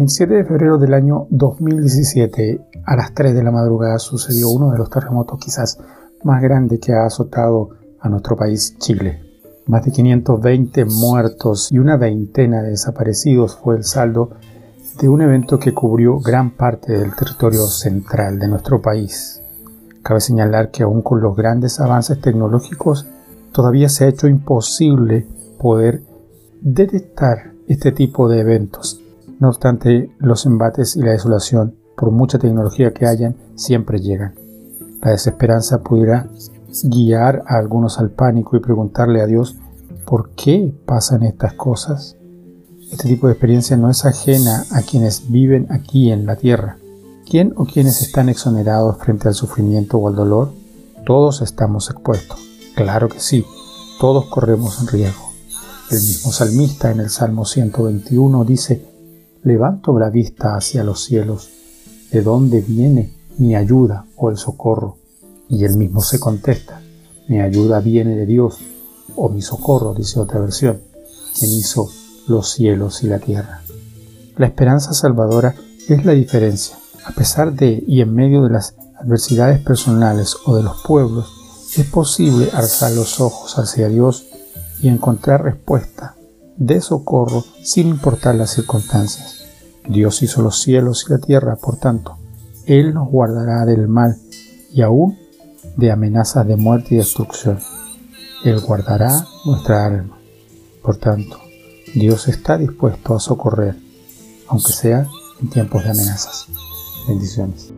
27 de febrero del año 2017, a las 3 de la madrugada, sucedió uno de los terremotos quizás más grandes que ha azotado a nuestro país, Chile. Más de 520 muertos y una veintena de desaparecidos fue el saldo de un evento que cubrió gran parte del territorio central de nuestro país. Cabe señalar que aún con los grandes avances tecnológicos, todavía se ha hecho imposible poder detectar este tipo de eventos. No obstante, los embates y la desolación, por mucha tecnología que hayan, siempre llegan. La desesperanza pudiera guiar a algunos al pánico y preguntarle a Dios por qué pasan estas cosas. Este tipo de experiencia no es ajena a quienes viven aquí en la tierra. ¿Quién o quienes están exonerados frente al sufrimiento o al dolor? Todos estamos expuestos. Claro que sí, todos corremos en riesgo. El mismo salmista en el Salmo 121 dice, Levanto la vista hacia los cielos, ¿de dónde viene mi ayuda o el socorro? Y él mismo se contesta, mi ayuda viene de Dios, o mi socorro, dice otra versión, quien hizo los cielos y la tierra. La esperanza salvadora es la diferencia. A pesar de y en medio de las adversidades personales o de los pueblos, es posible alzar los ojos hacia Dios y encontrar respuesta de socorro sin importar las circunstancias. Dios hizo los cielos y la tierra, por tanto, Él nos guardará del mal y aún de amenazas de muerte y destrucción. Él guardará nuestra alma. Por tanto, Dios está dispuesto a socorrer, aunque sea en tiempos de amenazas. Bendiciones.